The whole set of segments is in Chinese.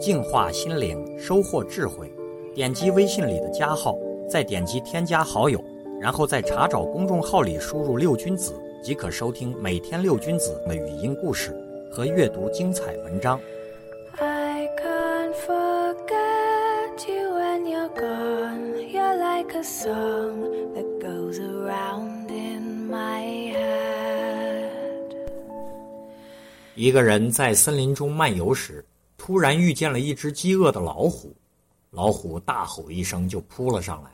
净化心灵，收获智慧。点击微信里的加号，再点击添加好友，然后在查找公众号里输入“六君子”，即可收听每天六君子的语音故事和阅读精彩文章。I can't forget you when you're gone. You're like a song that goes around in my head. 一个人在森林中漫游时，突然遇见了一只饥饿的老虎，老虎大吼一声就扑了上来，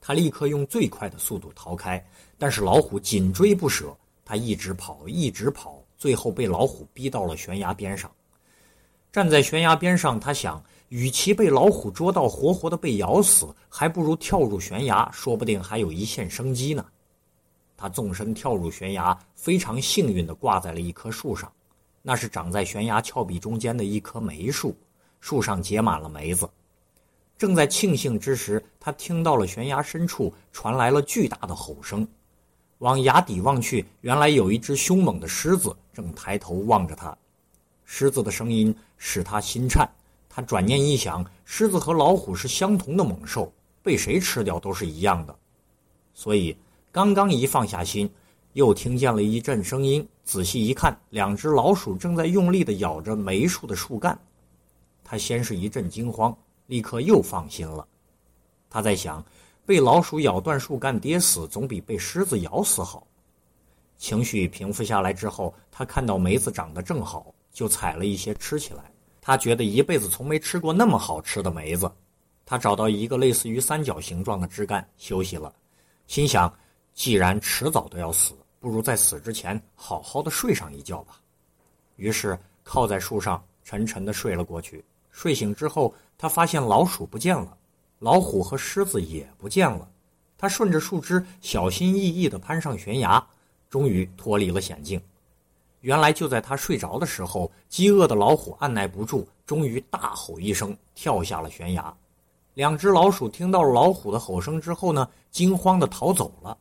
他立刻用最快的速度逃开，但是老虎紧追不舍，他一直跑，一直跑，最后被老虎逼到了悬崖边上。站在悬崖边上，他想，与其被老虎捉到活活的被咬死，还不如跳入悬崖，说不定还有一线生机呢。他纵身跳入悬崖，非常幸运地挂在了一棵树上。那是长在悬崖峭壁中间的一棵梅树，树上结满了梅子。正在庆幸之时，他听到了悬崖深处传来了巨大的吼声。往崖底望去，原来有一只凶猛的狮子正抬头望着他。狮子的声音使他心颤。他转念一想，狮子和老虎是相同的猛兽，被谁吃掉都是一样的。所以，刚刚一放下心。又听见了一阵声音，仔细一看，两只老鼠正在用力地咬着梅树的树干。他先是一阵惊慌，立刻又放心了。他在想，被老鼠咬断树干跌死，总比被狮子咬死好。情绪平复下来之后，他看到梅子长得正好，就采了一些吃起来。他觉得一辈子从没吃过那么好吃的梅子。他找到一个类似于三角形状的枝干休息了，心想。既然迟早都要死，不如在死之前好好的睡上一觉吧。于是靠在树上沉沉的睡了过去。睡醒之后，他发现老鼠不见了，老虎和狮子也不见了。他顺着树枝小心翼翼的攀上悬崖，终于脱离了险境。原来就在他睡着的时候，饥饿的老虎按耐不住，终于大吼一声，跳下了悬崖。两只老鼠听到了老虎的吼声之后呢，惊慌的逃走了。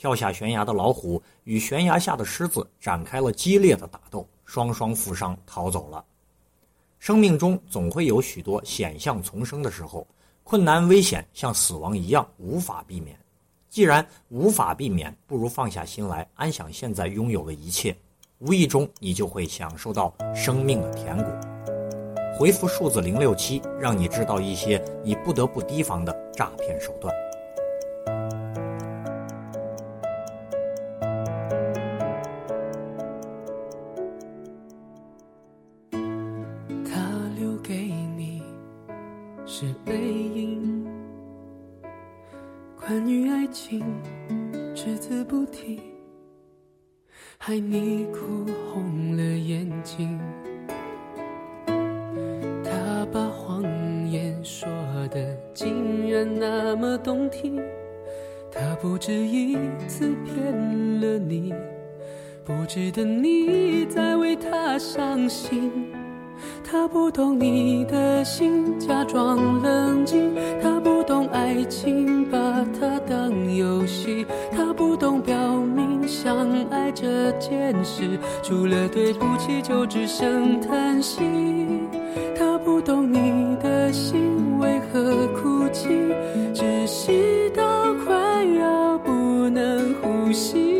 跳下悬崖的老虎与悬崖下的狮子展开了激烈的打斗，双双负伤逃走了。生命中总会有许多险象丛生的时候，困难危险像死亡一样无法避免。既然无法避免，不如放下心来，安享现在拥有的一切，无意中你就会享受到生命的甜果。回复数字零六七，让你知道一些你不得不提防的诈骗手段。关于爱情只字不提，害你哭红了眼睛。他把谎言说的竟然那么动听，他不止一次骗了你，不值得你再为他伤心。他不懂你的心，假装冷静；他不爱情，把它当游戏；他不懂表明相爱这件事，除了对不起就只剩叹息。他不懂你的心为何哭泣，窒息到快要不能呼吸。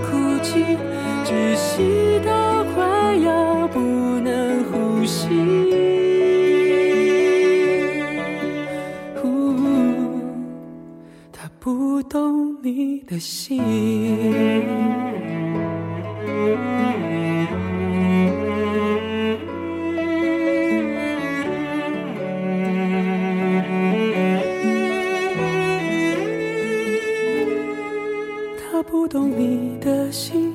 你的心。他不懂你的心，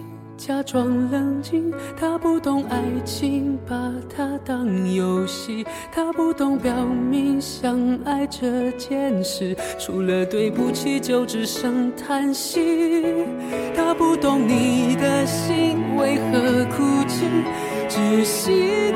假装冷静。他不懂爱情，把它当游戏。他不懂表明相爱这件事，除了对不起就只剩叹息。他不懂你的心为何哭泣，窒息